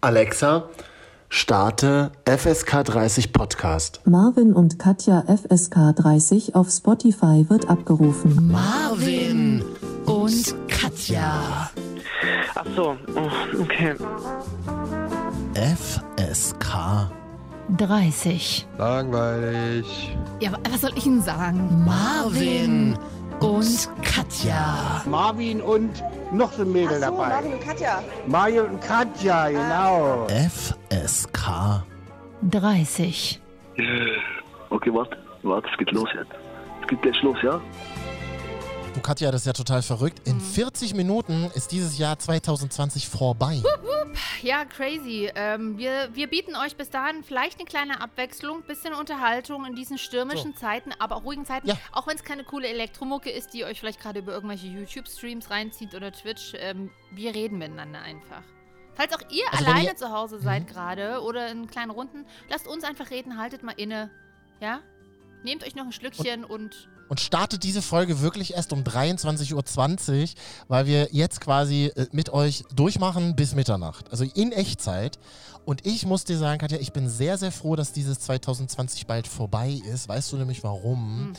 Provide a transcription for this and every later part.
Alexa, starte FSK 30 Podcast. Marvin und Katja FSK 30 auf Spotify wird abgerufen. Marvin und Katja. Ach so, oh, okay. FSK 30. Langweilig. Ja, wa- was soll ich Ihnen sagen? Marvin und Katja. Marvin und noch so ein Mädel Ach so, dabei. Marvin und Katja. Mario und Katja, genau. FSK 30. Okay, warte, warte, es geht los jetzt. Es geht gleich los, ja? Katja, das ist ja total verrückt. In 40 Minuten ist dieses Jahr 2020 vorbei. Ja, crazy. Ähm, wir, wir bieten euch bis dahin vielleicht eine kleine Abwechslung, bisschen Unterhaltung in diesen stürmischen Zeiten, aber auch ruhigen Zeiten. Ja. Auch wenn es keine coole Elektromucke ist, die euch vielleicht gerade über irgendwelche YouTube-Streams reinzieht oder Twitch. Ähm, wir reden miteinander einfach. Falls auch ihr Also alleine ihr- zu Hause seid gerade oder in kleinen Runden, lasst uns einfach reden, haltet mal inne. Ja? Nehmt euch noch ein Schlückchen und Und startet diese Folge wirklich erst um 23.20 Uhr, weil wir jetzt quasi äh, mit euch durchmachen bis Mitternacht. Also in Echtzeit. Und ich muss dir sagen, Katja, ich bin sehr, sehr froh, dass dieses 2020 bald vorbei ist. Weißt du nämlich warum? Hm.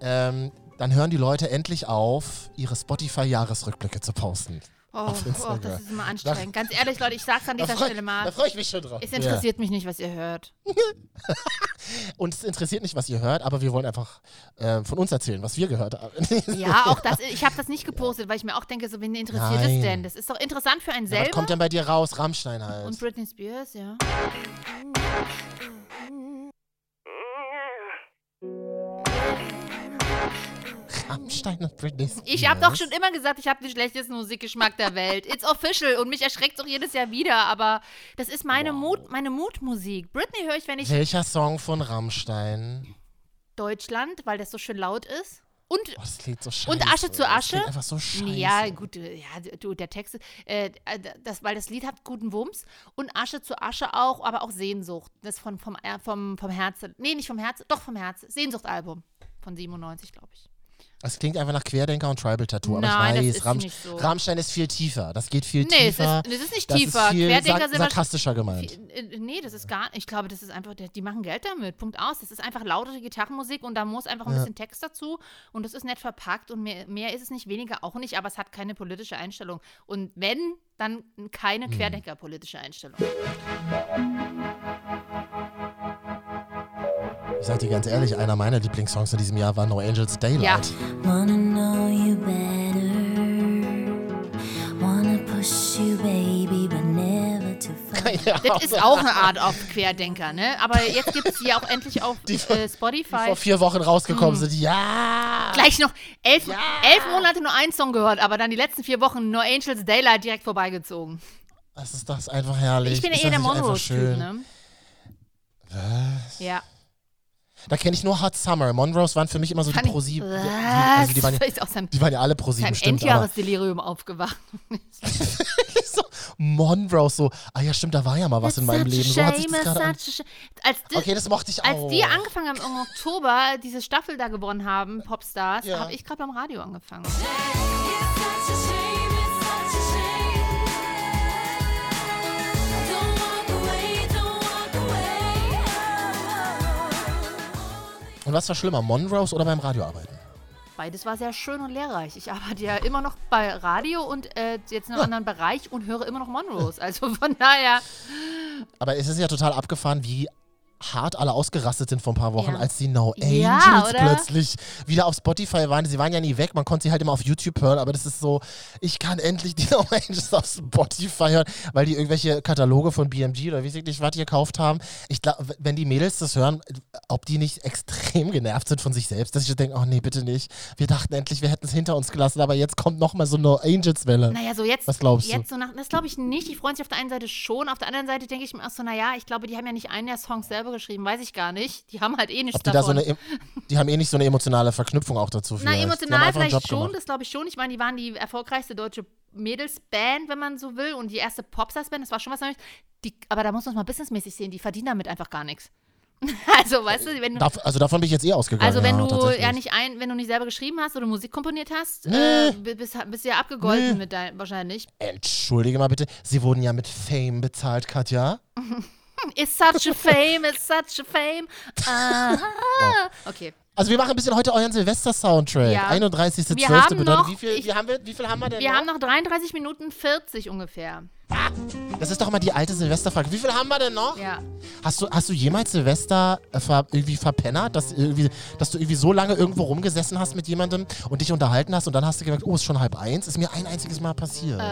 Ähm, dann hören die Leute endlich auf, ihre Spotify-Jahresrückblicke zu posten. Oh, Auf oh, das ist immer anstrengend. Ganz ehrlich, Leute, ich sag's an dieser freu- Stelle mal. Da freue ich mich schon drauf. Es interessiert mich nicht, was ihr hört. Und es interessiert nicht, was ihr hört, aber wir wollen einfach äh, von uns erzählen, was wir gehört haben. Ja, auch das. Ich habe das nicht gepostet, weil ich mir auch denke, so, wen interessiert Nein. es denn? Das ist doch interessant für einen Ja, was selber. kommt denn bei dir raus? Rammstein halt. Und Britney Spears, ja. Rammstein und Britney Spears. Ich habe doch schon immer gesagt, ich habe den schlechtesten Musikgeschmack der Welt. It's official und mich erschreckt auch jedes Jahr wieder, aber das ist meine Mut, meine Mutmusik. Britney höre ich, wenn ich Welcher Song von Rammstein? Deutschland, weil das so schön laut ist. Und Oh, das klingt so scheiße. Und Asche zu Das Asche? klingt einfach so scheiße. Ja, gut, äh, ja, du, der Text, äh, äh, das, weil das Lied hat guten Wumms und Asche zu Asche auch, aber auch Sehnsucht. Das von, vom, äh, vom, vom Herzen. Nee, nicht vom Herzen, doch vom Herzen. Sehnsucht-Album von 97, glaube ich. Das klingt einfach nach Querdenker und Tribal Tattoo. Aber Nein, das ich weiß, ist Ramm nicht so. Rammstein ist viel tiefer. Das geht viel Nee, es tiefer. ist, es ist nicht das tiefer. Ist viel Querdenker sind sarkastischer gemeint. wahrscheinlich- Äh, Nee, das ist gar Ich glaube, das ist einfach, die machen Geld damit. Punkt aus. Das ist einfach lautere Gitarrenmusik und da muss einfach ein Ja. bisschen Text dazu und das ist nett verpackt und mehr, mehr ist es nicht, weniger auch nicht, aber es hat keine politische Einstellung. Und wenn, dann keine Hm. Querdenker-politische Einstellung. Ich sag dir ganz ehrlich, einer meiner Lieblingssongs in diesem Jahr war No Angels Daylight. Wanna know you better. Wanna push you, baby, but never too far. Das ist auch eine Art auf Querdenker, ne? Aber jetzt gibt es die auch endlich auf äh, Spotify. Vor vier Wochen rausgekommen Hm. sind. Ja! Gleich noch elf, elf Monate nur ein Song gehört, aber dann die letzten vier Wochen No Angels Daylight direkt vorbeigezogen. Das ist das einfach herrlich. Ich bin ja Ist eher das der Monroe-Typ, schön? ne? Was? Ja. Da kenne ich nur Hot Summer. Monrose waren für mich immer so die Fand ich- ProSieben. Die, also die, waren, seinem- die waren ja alle ProSieben, stimmt. Aber Endjahresdelirium aufgewacht. so, Monrose, so, ah ja, stimmt, da war ja mal was in meinem Leben. So hat sich das. Als di- Okay, das mochte ich Als auch. die angefangen haben im Oktober, diese Staffel da gewonnen haben, Popstars, Ja. habe ich gerade beim Radio angefangen. Und was war schlimmer, Monrose oder beim Radio arbeiten? Beides war sehr schön und lehrreich. Ich arbeite ja immer noch bei Radio und äh, jetzt in einem anderen Bereich und höre immer noch Monrose. Also von daher. Aber es ist ja total abgefahren, wie hart alle ausgerastet sind vor ein paar Wochen, Ja. als die No Angels Ja, plötzlich wieder auf Spotify waren. Sie waren ja nie weg, man konnte sie halt immer auf YouTube hören, aber das ist so, ich kann endlich die No Angels auf Spotify hören, weil die irgendwelche Kataloge von BMG oder wie sie nicht was gekauft haben. Ich glaube, wenn die Mädels das hören, ob die nicht extrem genervt sind von sich selbst, dass ich denke, oh nee, bitte nicht. Wir dachten endlich, wir hätten es hinter uns gelassen, aber jetzt kommt nochmal so No Angels-Welle. Naja, so jetzt. Was glaubst jetzt du? So nach, das glaube ich nicht. Die freuen sich auf der einen Seite schon. Auf der anderen Seite denke ich mir auch so, naja, ich glaube, die haben ja nicht einen der Songs selber geschrieben. Weiß ich gar nicht. Die haben halt eh nichts Ob die, da so davon. eine, die haben eh nicht so eine emotionale Verknüpfung auch dazu. Na, vielleicht. Haben emotional vielleicht schon, gemacht. das glaube ich schon. Ich meine, die waren die erfolgreichste deutsche Mädelsband, wenn man so will, und die erste Popstars-Band, das war schon was Neues. Die, aber da muss man es mal businessmäßig sehen, die verdienen damit einfach gar nichts. Also, weißt du, wenn du. Dav- also davon bin ich jetzt eh ausgegangen. Also wenn ja, du ja nicht ein, wenn du nicht selber geschrieben hast oder Musik komponiert hast, Nee. äh, bi- bist, bist du ja abgegolten Nee. mit dein, wahrscheinlich. Entschuldige mal bitte, Sie wurden ja mit Fame bezahlt, Katja. It's such a fame, it's such a fame. Ah. Okay. Also wir machen ein bisschen heute euren Silvester-Soundtrack. Ja. 31.12. Wir haben bedeutet, noch- wie viel, ich- wie, haben wir, wie viel haben wir denn Wir noch? haben noch 33 Minuten 40 ungefähr. Das ist doch mal die alte Silvesterfrage. Wie viel haben wir denn noch? Ja. Hast du, hast du jemals Silvester äh, ver, irgendwie verpennert, dass, irgendwie, dass du irgendwie so lange irgendwo rumgesessen hast mit jemandem und dich unterhalten hast und dann hast du gemerkt, oh, ist schon halb eins? Ist mir ein einziges Mal passiert. Äh,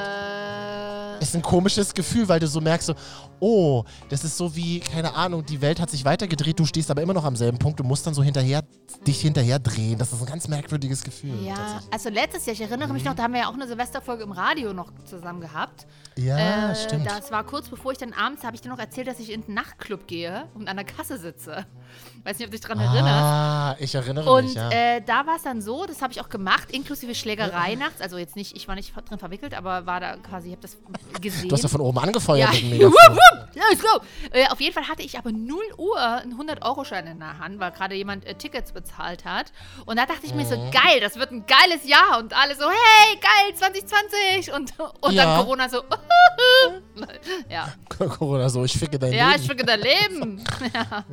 Ist ein komisches Gefühl, weil du so merkst, so, oh, das ist so wie, keine Ahnung, die Welt hat sich weitergedreht, du stehst aber immer noch am selben Punkt, du musst dann so hinterher, dich hinterher drehen. Das ist ein ganz merkwürdiges Gefühl. ja, also letztes Jahr, ich erinnere mich noch, da haben wir ja auch eine Silvesterfolge im Radio noch zusammen gehabt. Ja, Äh, stimmt. Das war kurz bevor ich dann abends, habe ich dir noch erzählt, dass ich in den Nachtclub gehe und an der Kasse sitze. Weiß nicht, ob du dich dran erinnerst. Ah, ich erinnere Und mich, ja. äh, da war es dann so, das habe ich auch gemacht, inklusive Schlägerei nachts. Also jetzt nicht, ich war nicht drin verwickelt, aber war da quasi, ich habe das gesehen. du hast ja von oben angefeuert Ja. Let's go! Äh, auf jeden Fall hatte ich aber 0 Uhr einen 100-Euro-Schein in der Hand, weil gerade jemand äh, Tickets bezahlt hat. Und da dachte ich mir so, Mhm. geil, das wird ein geiles Jahr. Und alle so, hey, geil, 2020. Und, und Ja. dann Corona so, ja. Corona so, ich ficke dein Ja, Leben. ich ficke dein Leben. ja.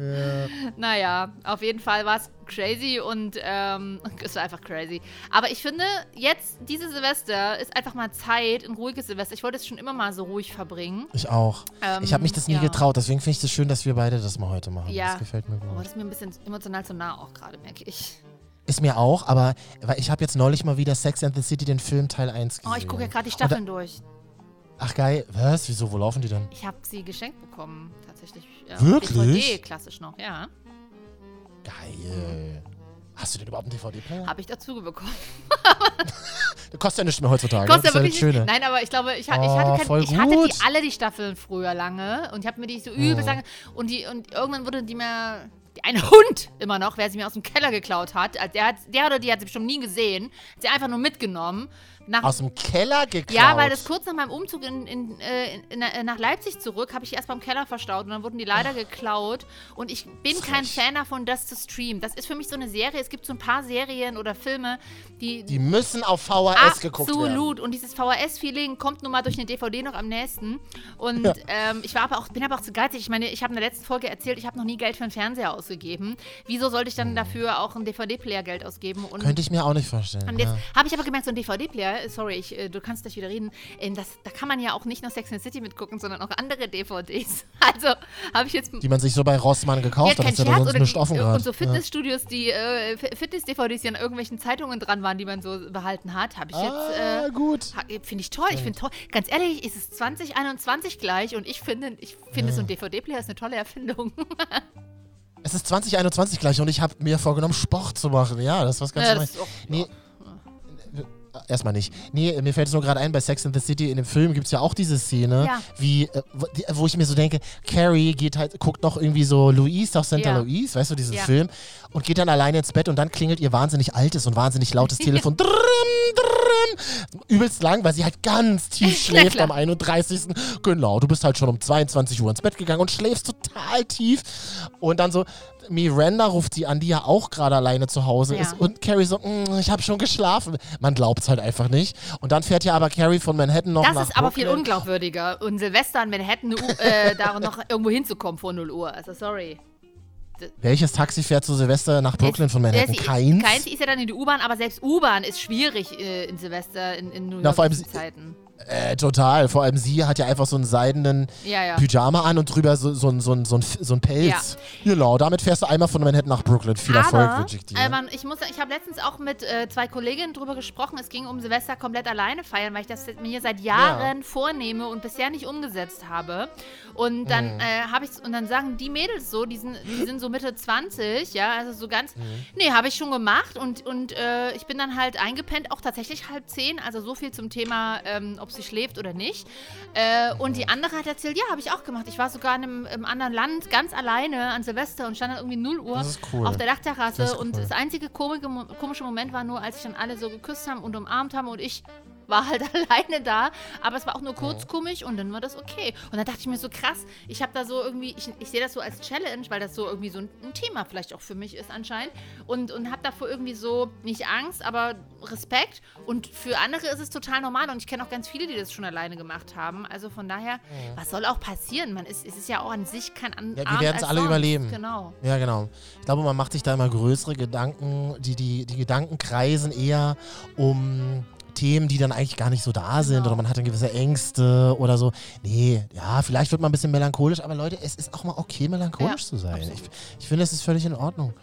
Naja, auf jeden Fall war es crazy und ähm, es war einfach crazy. Aber ich finde, jetzt, diese Silvester, ist einfach mal Zeit, ein ruhiges Silvester. Ich wollte es schon immer mal so ruhig verbringen. Ich auch. Ähm, ich habe mich das nie ja. getraut, deswegen finde ich es schön, dass wir beide das mal heute machen. Ja. Das gefällt mir Oh, gut. das ist mir ein bisschen emotional zu nah auch gerade, merke ich. Ist mir auch, aber ich habe jetzt neulich mal wieder Sex and the City, den Film Teil 1 gesehen. Oh, ich gucke ja gerade die Und da- Staffeln durch. Ach geil, was? Wieso, wo laufen die denn? Ich habe sie geschenkt bekommen, tatsächlich. Ja, Wirklich? DVD, klassisch noch, ja. Geil. Hast du denn überhaupt einen DVD-Player? Habe ich dazu bekommen. Das kostet ja nichts mehr heutzutage. Kostet ja wirklich ja. Nein, aber ich glaube, ich, ha- ich, Oh, hatte, voll kein, ich hatte die alle die Staffeln früher lange und ich habe mir die so übelst Oh. und die und irgendwann wurde die mir eine Hund immer noch, wer sie mir aus dem Keller geklaut hat, der hat der oder die hat sie bestimmt nie gesehen, hat sie einfach nur mitgenommen. Nach, Aus dem Keller geklaut. ja, weil das kurz nach meinem Umzug in, in, äh, in, äh, nach Leipzig zurück, habe ich die erst beim Keller verstaut und dann wurden die leider geklaut. Und ich bin kein Fan davon, das zu streamen. Das ist für mich so eine Serie. Es gibt so ein paar Serien oder Filme, die, Die müssen auf VHS geguckt werden. Absolut. Und dieses VHS-Feeling kommt nun mal durch eine DVD noch am nächsten. Und Ja. ähm, ich war aber auch, bin aber auch zu geizig. Ich meine, ich habe in der letzten Folge erzählt, ich habe noch nie Geld für einen Fernseher ausgegeben. Wieso sollte ich dann dafür auch einen DVD-Player Geld ausgeben? Und Hm. Könnte ich mir auch nicht vorstellen. und jetzt ja. habe ich aber gemerkt, so ein DVD-Player, sorry, ich, äh, du kannst gleich wieder reden, ähm, das, da kann man ja auch nicht nur Sex and the City mitgucken, sondern auch andere DVDs. Also habe ich jetzt Die man sich so bei Rossmann gekauft hat, kein ist ja sonst oder nichts die- offen und gerade. so Fitnessstudios, die äh, Fitness-DVDs, die an irgendwelchen Zeitungen dran waren, die man so behalten hat, habe ich Ah, jetzt. Äh, gut. Finde ich toll, ich finde toll. Ganz ehrlich, ist es 2021 gleich und ich finde, ich finde so ein DVD-Player ist eine tolle Erfindung. Es ist 2021 gleich und ich habe mir vorgenommen, Sport zu machen. Ja, das ist was ganz Ja, Neues. das ist auch- Nee, erstmal nicht. Nee, mir fällt es nur gerade ein, bei Sex and the City in dem Film gibt es ja auch diese Szene, Ja. wie, äh, wo, die, wo ich mir so denke, Carrie geht halt, guckt noch irgendwie so Louise auf St. Ja. Louise, weißt du, diesen Ja. Film, und geht dann alleine ins Bett und dann klingelt ihr wahnsinnig altes und wahnsinnig lautes Telefon. drrrm, drrrm, übelst lang, weil sie halt ganz tief schläft am 31. Genau, du bist halt schon um 22 Uhr ins Bett gegangen und schläfst total tief. Und dann so, Miranda ruft sie an, die ja auch gerade alleine zu Hause ist. Und Carrie so, "Mm, ich habe schon geschlafen. Man glaubt es halt einfach nicht. Und dann fährt ja aber Carrie von Manhattan noch Das nach ist aber viel Brooklyn. unglaubwürdiger. Und Silvester in Manhattan, äh, da noch irgendwo hinzukommen vor 0 Uhr. Also sorry. Welches Taxi fährt zu Silvester nach Brooklyn von Manhattan? Ist- Keins? Keins ist ja dann in die U-Bahn, aber selbst U-Bahn ist schwierig äh, in Silvester in, in New Na, vor allem York sie- Zeiten. Äh, total. Vor allem sie hat ja einfach so einen seidenen Ja, ja. Pyjama an und drüber so, so, ein- so, so, ein, so ein Pelz. Genau, damit fährst du einmal von Manhattan nach Brooklyn. Viel Erfolg Aber wünsche ich dir. äh, man, ich, muss ich habe letztens auch mit äh, zwei Kolleginnen drüber gesprochen. Es ging um Silvester komplett alleine feiern, weil ich das mir seit Jahren vornehme und bisher nicht umgesetzt habe. Und dann Mhm. äh, habe ich und dann sagen die Mädels so, die sind, die sind so Mitte 20, ja, also so ganz. Mhm. Nee, habe ich schon gemacht und, und äh, ich bin dann halt eingepennt, auch tatsächlich halb zehn. Also so viel zum Thema, ähm, ob sie schläft oder nicht. Äh, und die andere hat erzählt, ja, habe ich auch gemacht. Ich war sogar in einem, im anderen Land ganz alleine an Silvester und stand dann irgendwie 0 Uhr cool. auf der Dachterrasse. Das ist und cool. das einzige komische, komische Moment war nur, als sich dann alle so geküsst haben und umarmt haben und ich war halt alleine da, aber es war auch nur kurzkummig und dann war das okay. Und dann dachte ich mir so, krass, ich habe da so irgendwie, ich, ich sehe das so als Challenge, weil das so irgendwie so ein, ein Thema vielleicht auch für mich ist anscheinend und, und habe davor irgendwie so, nicht Angst, aber Respekt und für andere ist es total normal und ich kenne auch ganz viele, die das schon alleine gemacht haben. Also von daher, was soll auch passieren? Man ist, es ist ja auch an sich kein An Ja, wir werden es alle sonst. überleben. Genau. Ja, genau. Ich glaube, man macht sich da immer größere Gedanken. Die, die, die Gedanken kreisen eher um Themen, die dann eigentlich gar nicht so da sind. Genau. Oder man hat dann gewisse Ängste oder so. Nee, ja, vielleicht wird man ein bisschen melancholisch. Aber Leute, es ist auch mal okay, melancholisch Ja, zu sein. absolut. Ich, ich finde, es ist völlig in Ordnung.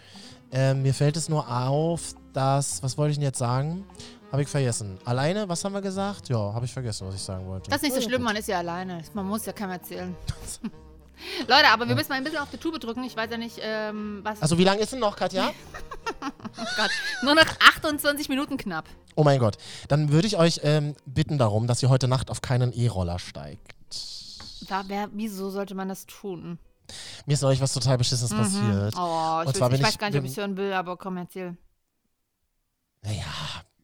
Ähm, mir fällt es nur auf, dass, was wollte ich denn jetzt sagen? Habe ich vergessen. Alleine, was haben wir gesagt? Ja, habe ich vergessen, was ich sagen wollte. Das ist nicht so schlimm, man ist ja alleine. Man muss ja keinem erzählen. Leute, aber wir müssen mal ein bisschen auf die Tube drücken. Ich weiß ja nicht, ähm, was. Also, wie lange ist denn noch, Katja? oh Gott. Nur noch 28 Minuten knapp. Oh mein Gott. Dann würde ich euch ähm, bitten darum, dass ihr heute Nacht auf keinen E-Roller steigt. Da, wer, wieso sollte man das tun? Mir ist neulich was total Beschissenes passiert. Oh, ich, Und zwar ich bin weiß ich- gar nicht, ob ich es hören will, aber komm, erzähl. Naja,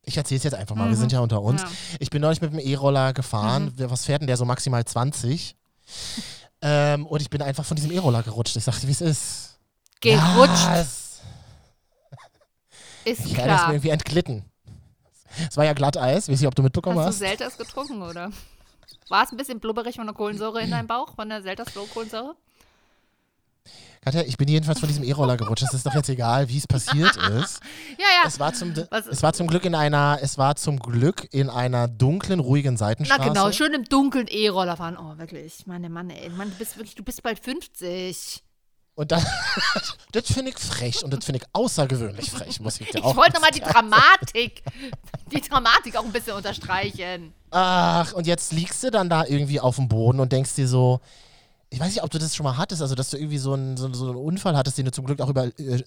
ich erzähle es jetzt einfach mal. Wir sind ja unter uns. Mhm. Ja. Ich bin neulich mit dem E-Roller gefahren. Wer- Was fährt denn der? So maximal 20. ähm, und ich bin einfach von diesem E-Roller gerutscht. Ich sagte, wie es ist. Gerutscht. Ja, es, Ist ja, das ist mir klar. irgendwie entglitten. Es war ja Glatteis. Weiß nicht, ob du mitbekommen Hast hast. du Selters getrunken, oder? War es ein bisschen blubberig von der Kohlensäure in deinem Bauch? Von der Selters Kohlensäure? Katja, ich bin jedenfalls von diesem E-Roller gerutscht. Es ist doch jetzt egal, wie es passiert ist. Ja, ja. Es war, zum, es war zum Glück in einer, es war zum Glück in einer dunklen, ruhigen Na Seitenstraße. genau, schön im Dunkeln E-Roller fahren. Oh, wirklich. Meine Mann, ey. Mann, du bist wirklich, du bist bald 50. Und dann, das finde ich frech und das finde ich außergewöhnlich frech, muss ich dir Ich auch wollte nochmal die. Dramatik, die Dramatik auch ein bisschen unterstreichen. Ach, und jetzt liegst du dann da irgendwie auf dem Boden und denkst dir so, ich weiß nicht, ob du das schon mal hattest, also dass du irgendwie so einen, so, so einen Unfall hattest, den du zum Glück auch über, äh, äh,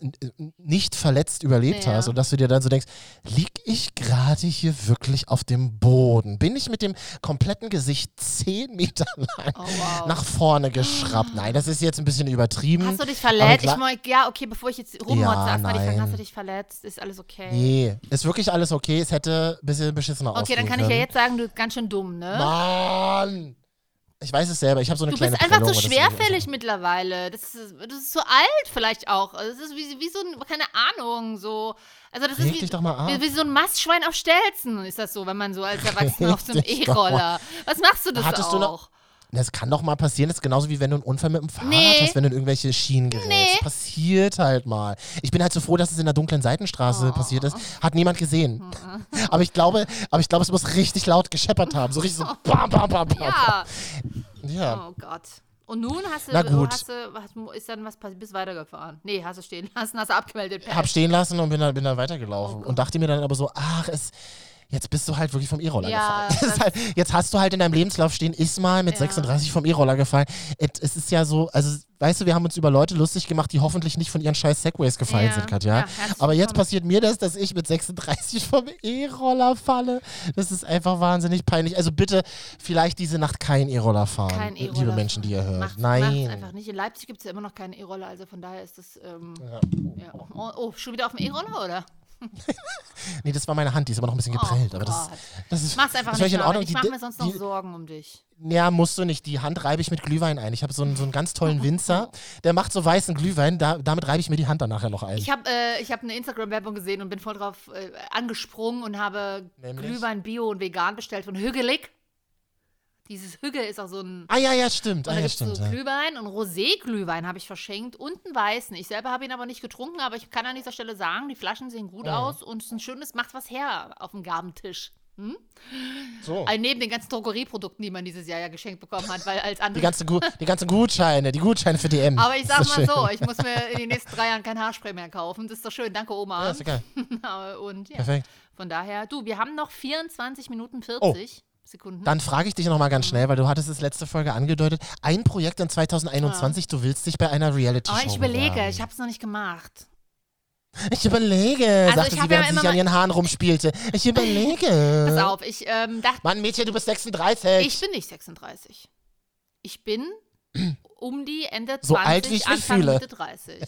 nicht verletzt überlebt Ja. hast und dass du dir dann so denkst, lieg ich gerade hier wirklich auf dem Boden? Bin ich mit dem kompletten Gesicht zehn Meter lang Oh, wow. nach vorne geschraubt? Nein, das ist jetzt ein bisschen übertrieben. Hast du dich verletzt? Ich mein, ja, okay, bevor ich jetzt rummotze, Ja, erstmal die Frage, hast du dich verletzt? Ist alles okay? Nee, ist wirklich alles okay. Es hätte ein bisschen beschissener Okay, dann ausgehen kann ich ja jetzt sagen, du bist ganz schön dumm, ne? Mann! Ich weiß es selber. Ich habe so eine Du kleine bist einfach Prellung so schwerfällig mittlerweile. Das ist, das ist so alt vielleicht auch. Also Das ist wie, wie so ein, keine Ahnung, so. Also das Reg ist wie, wie, wie so ein Mastschwein auf Stelzen, ist das so, wenn man so als Erwachsener auf so einem. E-Roller. Was machst du das Hattest auch? du noch- Das kann doch mal passieren. Das ist genauso wie wenn du einen Unfall mit dem Fahrrad Nee. hast, wenn du in irgendwelche Schienen gerätst. Nee. Das passiert halt mal. Ich bin halt so froh, dass es in der dunklen Seitenstraße Oh. passiert ist. Hat niemand gesehen. aber ich glaube, aber ich glaube, es muss richtig laut gescheppert haben. So richtig so bam, bam, bam, bam. Ja. ja. Oh Gott. Und nun hast du, Na gut. Hast du hast, ist dann was passiert, bist weitergefahren. Nee, hast du stehen lassen, hast du abgemeldet. Hab stehen lassen und bin dann, bin dann weitergelaufen. Oh und dachte mir dann aber so, ach, es. Jetzt bist du halt wirklich vom E-Roller Ja, gefallen. Halt, jetzt hast du halt in deinem Lebenslauf stehen, ist mal mit Ja. 36 vom E-Roller gefallen. Es ist ja so, also weißt du, wir haben uns über Leute lustig gemacht, die hoffentlich nicht von ihren scheiß Segways gefallen Ja. sind, Katja. Ja, Aber jetzt willkommen. passiert mir das, dass ich mit 36 vom E-Roller falle. Das ist einfach wahnsinnig peinlich. Also bitte vielleicht diese Nacht kein E-Roller fahren, Kein E-Roller. liebe Menschen, die ihr hört. Macht's, Nein. Einfach nicht. In Leipzig gibt es ja immer noch keine E-Roller, also von daher ist das. Ähm, ja. oh, oh, schon wieder auf dem E-Roller, oder? Nee, das war meine Hand, die ist immer noch ein bisschen geprellt. Oh aber das, das ist, Mach's einfach das nicht. in. Ordnung. Ich mache mir sonst noch die- Sorgen um dich. Ja, musst du nicht. Die Hand reibe ich mit Glühwein ein. Ich habe so einen, so einen ganz tollen Winzer, der macht so weißen Glühwein. Da, damit reibe ich mir die Hand dann nachher noch ein. Ich habe äh, ich hab eine Instagram-Werbung gesehen und bin voll drauf äh, angesprungen und habe Nämlich? Glühwein Bio und vegan bestellt von Hügelig. Dieses Hügge ist auch so ein. ah ja, ja, stimmt. Ah, ja, es so stimmt. Ja. Glühwein und Rosé-Glühwein habe ich verschenkt und einen weißen. Ich selber habe ihn aber nicht getrunken, aber ich kann an dieser Stelle sagen, die Flaschen sehen gut aus und es ist ein schönes, macht was her auf dem Gabentisch. Hm? So. Äh, Neben den ganzen Drogerieprodukten, die man dieses Jahr ja geschenkt bekommen hat, weil als Die andere. ganzen, Gu die ganzen Gutscheine, die Gutscheine für DM. Aber ich sag mal so, ich muss mir in den nächsten drei Jahren kein Haarspray mehr kaufen. Das ist doch schön. Danke, Oma. Ja, ist egal. und ja, Perfekt. von daher, du, wir haben noch 24 Minuten 40 Sekunden. Dann frage ich dich noch mal ganz schnell, weil du hattest es letzte Folge angedeutet. Ein Projekt in 2021, du willst dich bei einer Reality-Show aber ich überlege, bewerben. ich habe es noch nicht gemacht. Ich überlege, Also sagte ich sie, hab ja während sie sich an ihren Haaren rumspielte. Ich überlege. Pass auf, ich ähm, dachte, Mann, Mädchen, du bist 36. Ich bin nicht 36. Ich bin um die Ende 20, So alt, wie ich mich Anfang fühle. Mitte 30.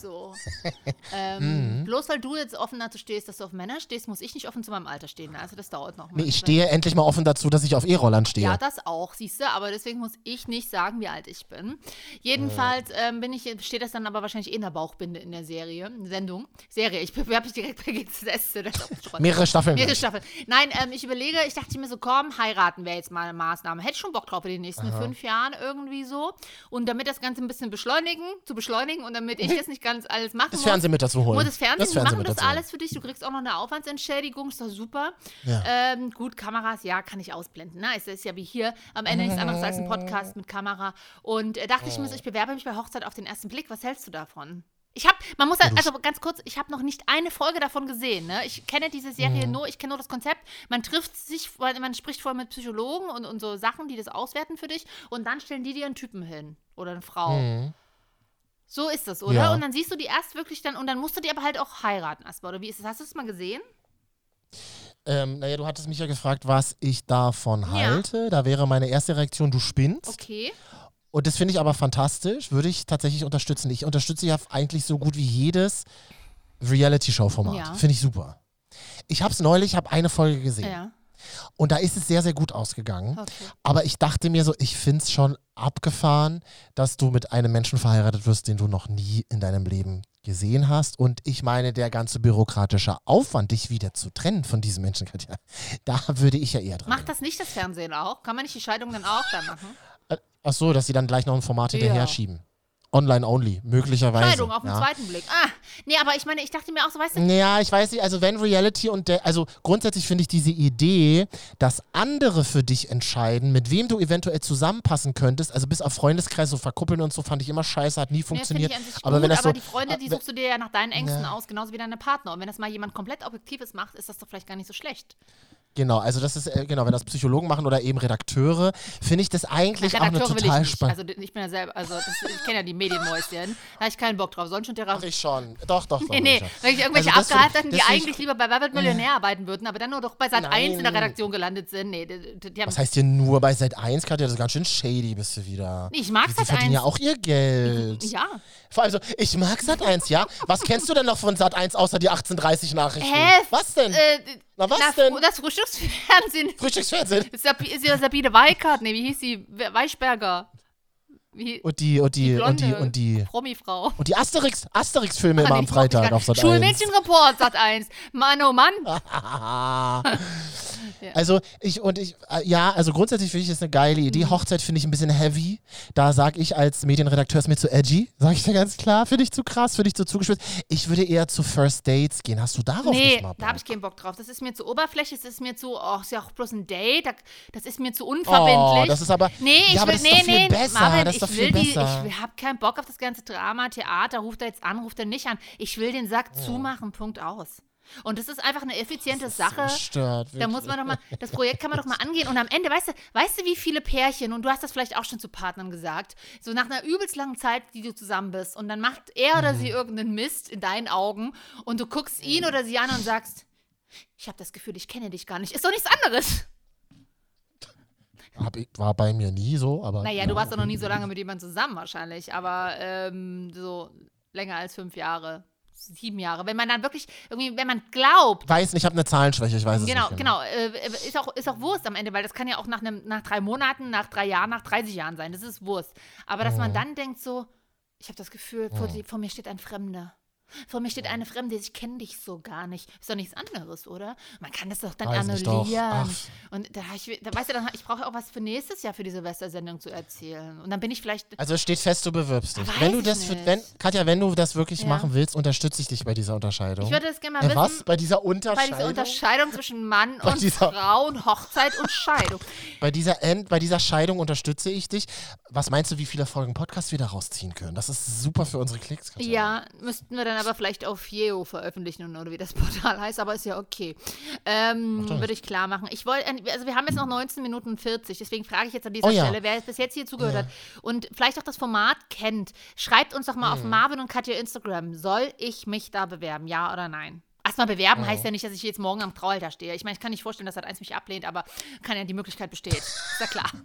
So. ähm, Mhm. bloß weil du jetzt offen dazu stehst, dass du auf Männer stehst, muss ich nicht offen zu meinem Alter stehen. Also das dauert noch. Nee, mal. ich stehe endlich mal offen dazu, dass ich auf E-Rollern stehe. Ja, das auch, siehst du, aber deswegen muss ich nicht sagen, wie alt ich bin. Jedenfalls ähm, bin ich, steht das dann aber wahrscheinlich in der Bauchbinde in der Serie, Sendung. Serie, ich bewerbe mich direkt bei GZS. Mehrere Staffeln. Mehrere Staffeln. Nein, ähm, ich überlege, ich dachte mir so, komm, heiraten wäre jetzt mal eine Maßnahme. Hätte schon Bock drauf in den nächsten fünf Jahren irgendwie so. Und damit das Ganze ein bisschen beschleunigen, zu beschleunigen und damit ich jetzt nicht ganz alles machen Das muss. Fernsehen mit dazu holen. Muss das Fernsehen, Das Fernsehen machen das alles für dich. Du kriegst auch noch eine Aufwandsentschädigung, ist doch super. Ja. Ähm, gut, Kameras, ja, kann ich ausblenden. Ne? Es ist ja wie hier am Ende nichts anderes als ein Podcast mit Kamera. Und äh, dachte ich mir so, ich bewerbe mich bei Hochzeit auf den ersten Blick. Was hältst du davon? Ich habe, man muss, also ganz kurz, ich habe noch nicht eine Folge davon gesehen. Ne? Ich kenne diese Serie nur, ich kenne nur das Konzept. Man trifft sich, man man spricht vorher mit Psychologen und, und so Sachen, die das auswerten für dich. Und dann stellen die dir einen Typen hin oder eine Frau. So ist das, oder? Ja. Und dann siehst du die erst wirklich dann, und dann musst du die aber halt auch heiraten erstmal. Oder wie ist das? Hast du das mal gesehen? Ähm, naja, du hattest mich ja gefragt, was ich davon halte. Da wäre meine erste Reaktion, du spinnst. Okay. Und das finde ich aber fantastisch, würde ich tatsächlich unterstützen. Ich unterstütze ja eigentlich so gut wie jedes Reality-Show-Format. Ja. Finde ich super. Ich habe es neulich, habe eine Folge gesehen. Ja. Und da ist es sehr, sehr gut ausgegangen. Okay. Aber ich dachte mir so, ich finde es schon abgefahren, dass du mit einem Menschen verheiratet wirst, den du noch nie in deinem Leben gesehen hast. Und ich meine, der ganze bürokratische Aufwand, dich wieder zu trennen von diesem Menschen, Katja, da würde ich ja eher dran. Macht das nicht das Fernsehen auch? Kann man nicht die Scheidung dann auch da machen? Ach so, dass sie dann gleich noch ein Format Ja. hinterher schieben. Online only, möglicherweise. Scheidung auf den ja. zweiten Blick. Ah, nee, aber ich meine, ich dachte mir auch so, weißt du, Naja, ich weiß nicht, also wenn Reality und der, also grundsätzlich finde ich diese Idee, dass andere für dich entscheiden, mit wem du eventuell zusammenpassen könntest, also bis auf Freundeskreis so verkuppeln und so, fand ich immer scheiße, hat nie funktioniert. sich aber gut, wenn das aber so, die Freunde, die äh, suchst du dir ja nach deinen Ängsten Ja. aus, genauso wie deine Partner. Und wenn das mal jemand komplett Objektives macht, ist das doch vielleicht gar nicht so schlecht. Genau, also das ist, äh, genau, wenn das Psychologen machen oder eben Redakteure, finde ich das eigentlich auch eine Redakteure total spannende. Also ich bin ja selber, also das, ich kenne ja die Medienmäuschen. Da habe ich keinen Bock drauf. Sollen schon Ach, Therapeuten. ich schon. Doch, doch, doch. Nee, nee, ich schon. wirklich irgendwelche Also das Abgehaltenen, die das ich- eigentlich lieber bei Wer Millionär arbeiten würden, aber dann nur doch bei Sat 1 in der. Redaktion gelandet sind. Nee, die, die, die Was heißt hier nur bei Seit 1, Katja? Das ist ganz schön shady, bist du wieder. Nee, ich mag Die Sat. verdienen 1. ja auch ihr Geld. Ja. Vor allem so, ich mag Sat 1, ja? Was kennst du denn noch von Sat 1 außer die 1830 Nachrichten? Hä? Was denn? Äh, Na, was na, denn? Das Frühstücksfernsehen. Frühstücksfernsehen. Ist ja, ist ja Sabine Weikart, nee, wie hieß sie? We- Weichberger. Wie, Und die, und die, und die, und die. Promifrau. Und die Asterix, Asterix-Filme immer nee, am die Freitag auf. Sat 1. Schulmädchenreport, Sat 1. Mann, oh Mann. Also ich und ich, äh, ja, also grundsätzlich finde ich das eine geile Mhm. Idee. Hochzeit finde ich ein bisschen heavy. Da sage ich als Medienredakteur ist mir zu edgy, sage ich dir ganz klar. Finde ich zu krass, finde ich zu zugespitzt. Ich würde eher zu First Dates gehen. Hast du darauf Nee, nicht mal da habe ich keinen Bock drauf. Das ist mir zu oberflächlich, das ist mir zu, oh, ist ja auch bloß ein Date, da- das ist mir zu unverbindlich. Oh, das ist aber- Nee, ich Ja, aber will, das ist nee, doch viel nee, besser, Marvin, das ist doch ich viel will die, besser. ich habe keinen Bock auf das ganze Drama, Theater, ruft er jetzt an, ruft er nicht an. Ich will den Sack zumachen, Punkt aus. Und das ist einfach eine effiziente Sache. So stört, Da muss man doch mal, das Projekt kann man doch mal angehen. Und am Ende, weißt du, weißt du, wie viele Pärchen, und du hast das vielleicht auch schon zu Partnern gesagt, so nach einer übelst langen Zeit, die du zusammen bist, und dann macht er oder Mhm. sie irgendeinen Mist in deinen Augen und du guckst ihn oder sie an und sagst, ich habe das Gefühl, ich kenne dich gar nicht. Ist doch nichts anderes. Ich, war bei mir nie so, aber. Naja, du warst doch noch nie so lange mit jemandem zusammen wahrscheinlich, aber ähm, so länger als fünf Jahre, sieben Jahre. Wenn man dann wirklich, irgendwie, wenn man glaubt, Weiß nicht, ich habe eine Zahlenschwäche, ich weiß es Genau, nicht. genau. Äh, ist, auch, ist auch Wurst am Ende, weil das kann ja auch nach, einem, nach drei Monaten, nach drei Jahren, nach 30 Jahren sein. Das ist Wurst. Aber dass man dann denkt so, ich habe das Gefühl, vor, die, vor mir steht ein Fremder. Vor mir steht eine Fremde, ich kenne dich so gar nicht. Ist doch nichts anderes, oder? Man kann das doch dann Weiß doch. annullieren. Ach. Und da, ich, da weißt du, dann, ich brauche auch was für nächstes Jahr für die Silvestersendung zu erzählen. Und dann bin ich vielleicht. Also es steht fest, du bewirbst dich. Wenn du das, für, wenn, Katja, wenn du das wirklich Ja. machen willst, unterstütze ich dich bei dieser Unterscheidung. Ich würde das gerne mal Äh, wissen. was? Bei dieser Bei Unterscheidung? dieser Unterscheidung zwischen Mann Bei und dieser- Frau und Hochzeit und Scheidung. Bei dieser, End, bei dieser Scheidung unterstütze ich dich. Was meinst du, wie viele Folgen Podcast wir da rausziehen können? Das ist super für unsere Klicks. Katja. Ja, müssten wir dann aber vielleicht auf Yeo veröffentlichen oder wie das Portal heißt, aber ist ja okay. Ähm. Würde ich klar machen. Ich wollte, also wir haben jetzt noch 19 Minuten 40, deswegen frage ich jetzt an dieser Oh ja. Stelle, wer bis jetzt hier zugehört hat und vielleicht auch das Format kennt, schreibt uns doch mal Mhm. auf Marvin und Katja Instagram. Soll ich mich da bewerben, ja oder nein? Erstmal bewerben Mhm. heißt ja nicht, dass ich jetzt morgen am Traualtar stehe. Ich meine, ich kann nicht vorstellen, dass das eins mich ablehnt, aber kann ja die Möglichkeit besteht. Ist ja klar.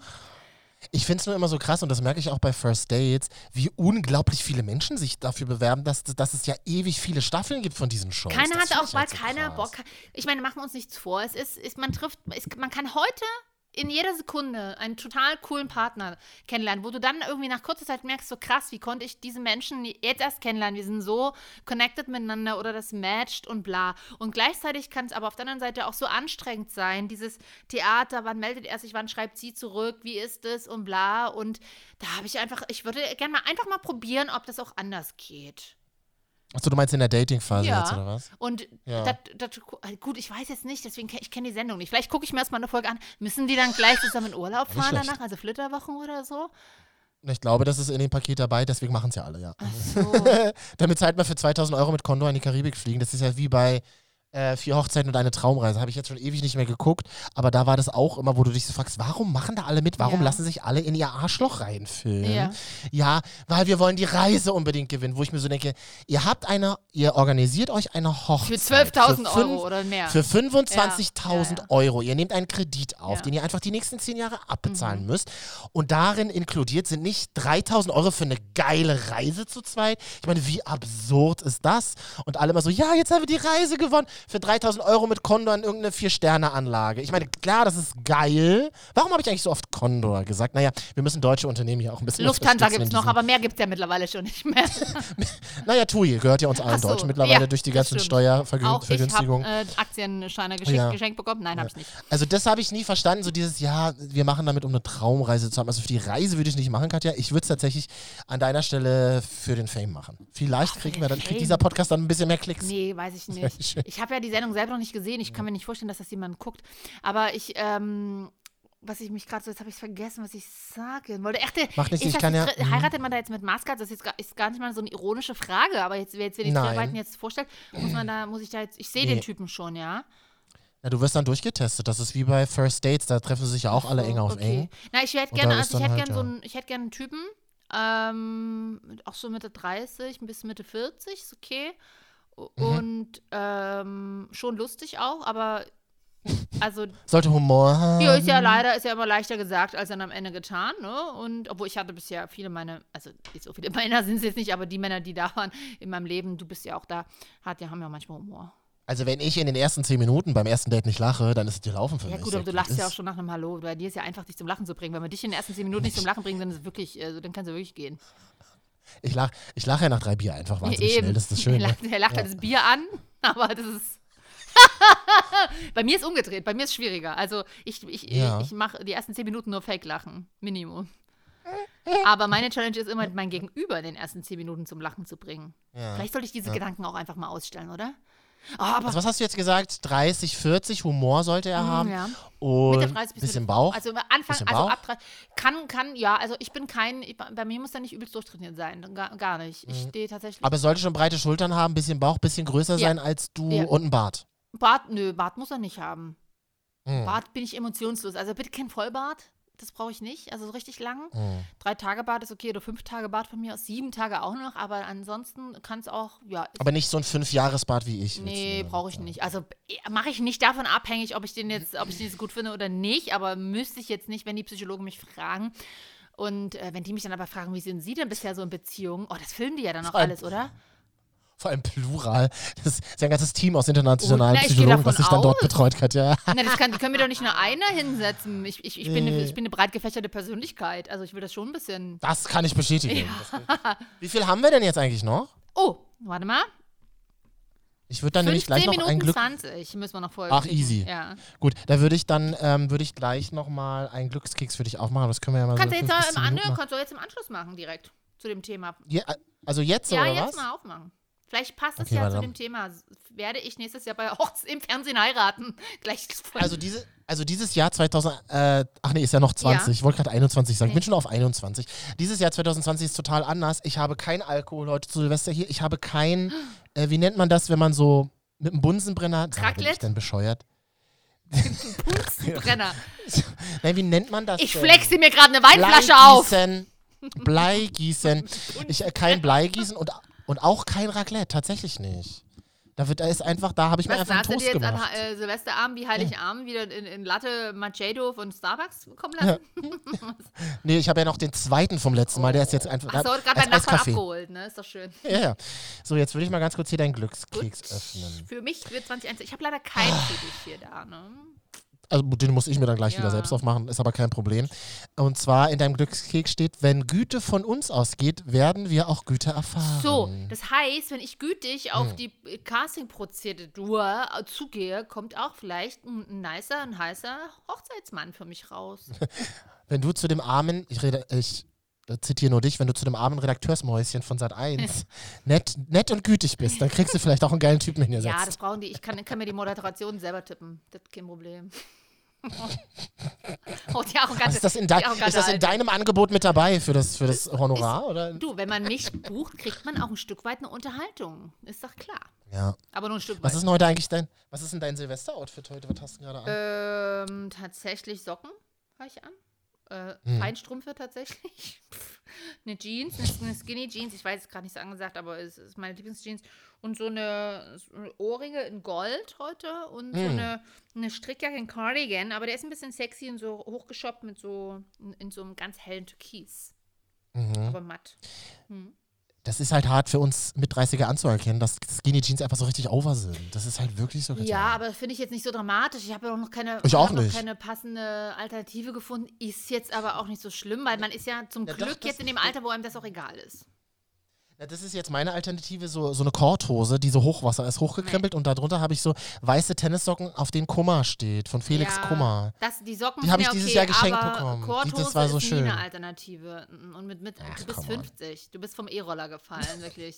Ich finde es nur immer so krass und das merke ich auch bei First Dates, wie unglaublich viele Menschen sich dafür bewerben, dass, dass es ja ewig viele Staffeln gibt von diesen Shows. Keiner Das hat auch, weil halt so keiner krass. Bock. Ich meine, machen wir uns nichts vor. Es ist, ist man trifft, es, man kann heute in jeder Sekunde einen total coolen Partner kennenlernen, wo du dann irgendwie nach kurzer Zeit merkst, so krass, wie konnte ich diese Menschen jetzt erst kennenlernen? Wir sind so connected miteinander oder das matcht und bla. Und gleichzeitig kann es aber auf der anderen Seite auch so anstrengend sein, dieses Theater, wann meldet er sich, wann schreibt sie zurück, wie ist es und bla. Und da habe ich einfach, ich würde gerne mal einfach mal probieren, ob das auch anders geht. Achso, du meinst in der Dating-Phase Ja. jetzt, oder was? Und Ja. das, das, gut, ich weiß jetzt nicht, deswegen ich kenne die Sendung nicht. Vielleicht gucke ich mir erstmal eine Folge an. Müssen die dann gleich zusammen in Urlaub fahren danach, also Flitterwochen oder so? Ich glaube, das ist in dem Paket dabei, deswegen machen es ja alle, ja. So. Damit halt mal für 2000 Euro mit Condor in die Karibik fliegen. Das ist ja wie bei äh, Vier Hochzeiten und eine Traumreise. Habe ich jetzt schon ewig nicht mehr geguckt. Aber da war das auch immer, wo du dich so fragst, warum machen da alle mit? Warum Ja. lassen sich alle in ihr Arschloch reinfilmen? Ja. ja, weil wir wollen die Reise unbedingt gewinnen. Wo ich mir so denke, ihr habt eine, ihr organisiert euch eine Hochzeit. Für 12.000 für Euro oder mehr. Für 25.000 Euro. Ihr nehmt einen Kredit auf, Ja. den ihr einfach die nächsten zehn Jahre abbezahlen Mhm. müsst. Und darin inkludiert sind nicht 3.000 Euro für eine geile Reise zu zweit. Ich meine, wie absurd ist das? Und alle immer so, ja, jetzt haben wir die Reise gewonnen. Für 3.000 Euro mit Condor in irgendeine Vier-Sterne-Anlage. Ich meine, klar, das ist geil. Warum habe ich eigentlich so oft Condor gesagt? Naja, wir müssen deutsche Unternehmen hier auch ein bisschen Lufthansa gibt es noch, aber mehr gibt es ja mittlerweile schon nicht mehr. Naja, TUI gehört ja uns allen so, Deutschen mittlerweile ja, durch die ganzen Steuervergünstigungen. äh, Aktienscheine geschenkt, Ja. geschenkt bekommen. Nein, habe ich nicht. Also das habe ich nie verstanden, so dieses, ja, wir machen damit, um eine Traumreise zu haben. Also für die Reise würde ich nicht machen, Katja. Ich würde es tatsächlich an deiner Stelle für den Fame machen. Vielleicht Ach, kriegen wir dann, kriegt dieser Podcast dann ein bisschen mehr Klicks. Nee, weiß ich nicht. Ich habe ja die Sendung selber noch nicht gesehen. Ich kann mir nicht vorstellen, dass das jemand guckt. Aber ich, ähm, was ich mich gerade so, jetzt habe ich vergessen, was ich sagen wollte. Der, Macht nichts, ist ich kann ja- mhm. Heiratet man da jetzt mit Maske? Das ist, jetzt gar, ist gar nicht mal so eine ironische Frage, aber jetzt, jetzt wenn ich die Nein. beiden jetzt vorstelle, muss man da, muss ich da jetzt, ich sehe Nee. den Typen schon, ja. Ja, du wirst dann durchgetestet. Das ist wie bei First Dates, da treffen sich ja auch alle eng auf okay. eng. Na, ich hätte gerne, also ich hätte halt, gerne so einen, ich hätte gerne einen Typen, ähm, auch so Mitte 30 bis Mitte 40, ist okay. Mhm. Und ähm, schon lustig auch, aber also Sollte Humor haben. ja, ist ja leider, ist ja immer leichter gesagt als dann am Ende getan, ne? Und obwohl ich hatte bisher viele meine, also nicht so viele Männer sind es jetzt nicht, aber die Männer, die da waren in meinem Leben, du bist ja auch da, hat, die haben ja manchmal Humor. Also wenn ich in den ersten zehn Minuten beim ersten Date nicht lache, dann ist es dir laufen für Ja mich. gut, aber du lachst ja ist- auch schon nach einem Hallo. Bei dir ist ja einfach, dich zum Lachen zu bringen. Wenn wir dich in den ersten zehn Minuten nicht zum Lachen bringen, dann ist es wirklich, also, dann kannst du wirklich gehen. Ich lache ich lach ja nach drei Bier einfach wahnsinnig Eben. schnell. Das ist das Schöne. Er lacht, er lacht Ja. halt das Bier an, aber das ist. bei mir ist umgedreht, bei mir ist schwieriger. Also ich, ich, Ja. ich mache die ersten zehn Minuten nur Fake-Lachen. Minimum. Aber meine Challenge ist immer, mein Gegenüber in den ersten zehn Minuten zum Lachen zu bringen. Ja. Vielleicht sollte ich diese. Gedanken auch einfach mal ausstellen, oder? Oh, Also was hast du jetzt gesagt? 30, 40 Humor sollte er Mm, haben. ja. Und Mitte 30 bis bisschen Bauch. Also am Anfang, also Bauch. ab 30, kann, kann, ja, also ich bin kein, ich, bei mir muss er nicht übelst durchtrainiert sein, gar, gar nicht. Ich Mhm. stehe tatsächlich. Aber er sollte schon breite Schultern haben, bisschen Bauch, bisschen größer Ja. sein als du Ja. und ein Bart. Bart, nö, Bart muss er nicht haben. Mhm. Bart bin ich emotionslos. Also bitte kein Vollbart. Das brauche ich nicht. Also so richtig lang. Mhm. Drei Tage Bart ist okay oder fünf Tage Bart von mir aus. Sieben Tage auch noch. Aber ansonsten kann es auch, ja. Aber nicht so ein Fünf-Jahres-Bart wie ich. Nee, brauche ich nicht. Also mache ich nicht davon abhängig, ob ich den jetzt, ob ich den jetzt gut finde oder nicht. Aber müsste ich jetzt nicht, wenn die Psychologen mich fragen. Und äh, wenn die mich dann aber fragen, wie sind Sie denn bisher so in Beziehungen? Oh, das filmen die ja dann auch alles, oder? Vor allem Plural. Das ist ja ein ganzes Team aus internationalen Oh, na, Psychologen, was sich dann dort betreut, Katja. Na, das kann, die können mir doch nicht nur einer hinsetzen. Ich, ich, ich, bin, eine, ich bin eine breit gefächerte Persönlichkeit. Also ich will das schon ein bisschen. Das kann ich bestätigen. Wie viel haben wir denn jetzt eigentlich noch? Oh, warte mal. Ich würde dann nämlich 15 gleich noch Minuten ein Glück. 20 müssen wir noch vorher. Ach, kriegen. easy. Ja. Gut, da würde ich dann ähm, würde ich gleich noch mal einen Glückskeks für dich aufmachen. Das können wir ja mal Kannst du so jetzt mal zehn im, Minuten An machen. kannst du jetzt im Anschluss machen, direkt zu dem Thema. Ja, also jetzt ja, oder jetzt was? mal aufmachen. Vielleicht passt es Okay, ja zu dem Thema. Werde ich nächstes Jahr bei Hochz im Fernsehen heiraten? Gleich Also, diese, also dieses Jahr 2000, äh, ach nee, ist ja noch 20. Ja. Ich wollte gerade 21 sagen. Ich bin schon auf 21. Dieses Jahr 2020 ist total anders. Ich habe kein Alkohol heute zu Silvester hier. Ich habe kein, äh, wie nennt man das, wenn man so mit einem Bunsenbrenner, Sag bin ich denn bescheuert? Bunsenbrenner. Nein, wie nennt man das Ich denn? flexe mir gerade eine Weinflasche auf. Bleigießen. Bleigießen. Ich, äh, kein Bleigießen und, und auch kein Raclette, tatsächlich nicht. Da wird, da ist einfach, da habe ich mir Was, einfach einen hast du Toast dir jetzt gemacht. an äh, Silvesterabend wie Heiligabend wieder in, in Latte Machado von Starbucks kommen lassen? Nee, ich habe ja noch den zweiten vom letzten Mal, der ist jetzt einfach. Achso, als gerade Nachbarn Eiskaffee. abgeholt, ne? Ist doch schön. Ja, ja. So, jetzt würde ich mal ganz kurz hier deinen Glückskeks öffnen. Für mich wird 2021. Ich habe leider keinen für dich hier da, ne? Also den muss ich mir dann gleich wieder Ja. selbst aufmachen, ist aber kein Problem. Und zwar in deinem Glückskeks steht, wenn Güte von uns ausgeht, werden wir auch Güte erfahren. So, das heißt, wenn ich gütig auf Hm. die Casting-Prozedur äh, zugehe, kommt auch vielleicht ein, ein nicer, ein heißer Hochzeitsmann für mich raus. Wenn du zu dem armen, ich rede, ich äh, zitiere nur dich, wenn du zu dem armen Redakteursmäuschen von Sat 1 nett, nett und gütig bist, dann kriegst du vielleicht auch einen geilen Typen hingesetzt. ja, das brauchen die. Ich kann, kann mir die Moderation selber tippen. Das ist kein Problem. oh, die arrogante, ist das, in, dein, ist das in deinem Angebot mit dabei für das, für das Honorar? Oder? Du, wenn man mich bucht, kriegt man auch ein Stück weit eine Unterhaltung. Ist doch klar. Ja. Aber nur ein Stück weit. Was ist denn heute eigentlich dein, was ist denn dein Silvester-Outfit heute? Was hast du gerade an? Ähm, tatsächlich Socken habe ich an. Äh, Hm. Feinstrümpfe tatsächlich. eine Jeans, eine, Skinny Jeans. Ich weiß es gerade nicht so angesagt, aber es ist meine Lieblingsjeans. Und so eine, so eine Ohrringe in Gold heute und so Hm. eine, eine Strickjacke in Cardigan. Aber der ist ein bisschen sexy und so hochgeschoppt mit so in, in so einem ganz hellen Türkis. Mhm. Aber matt. Hm. Das ist halt hart für uns mit 30er anzuerkennen, dass Skinny Jeans einfach so richtig over sind. Das ist halt wirklich so. Ja, aber das finde ich jetzt nicht so dramatisch. Ich habe ja auch noch keine, Ich auch nicht. keine passende Alternative gefunden. Ist jetzt aber auch nicht so schlimm, weil man ist ja zum Ja, doch, Glück das jetzt in dem Alter, wo einem das auch egal ist. Ja, das ist jetzt meine Alternative, so, so eine Korthose, die so Hochwasser ist, hochgekrempelt und darunter habe ich so weiße Tennissocken, auf denen Kummer steht, von Felix ja, Kummer. Das, die Socken Die habe ich okay, dieses Jahr geschenkt bekommen. Die- Korthose das war so ist nie schön. eine Alternative. Und mit, mit, du bist come on. 50. Du bist vom E-Roller gefallen, wirklich.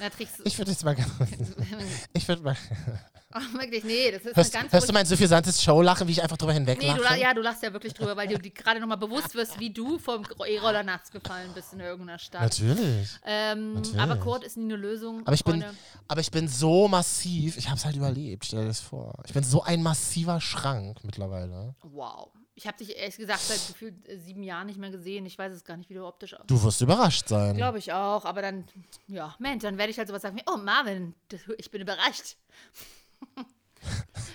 Da trägst. Ich würde jetzt mal ganz. ich würde mal. Ach, wirklich, nee, das ist Hörst, ganz hörst du mein suffisantes Show-Lachen, wie ich einfach drüber Nee, hinweglache? du, la- ja, du lachst ja wirklich drüber, weil du gerade nochmal bewusst wirst, wie du vom E-Roller nachts gefallen bist in irgendeiner Stadt. Natürlich. Ähm, Natürlich. Aber Kurt ist nie eine Lösung. Aber ich, bin, aber ich bin so massiv, ich habe es halt überlebt, stell dir das vor. Ich bin so ein massiver Schrank mittlerweile. Wow. Ich habe dich ehrlich gesagt seit gefühlt äh, sieben Jahren nicht mehr gesehen. Ich weiß es gar nicht, wie du optisch aussiehst. Du wirst überrascht sein. Glaube ich auch, aber dann, ja, Mensch, dann werde ich halt sowas sagen wie, oh Marvin, ich bin überrascht.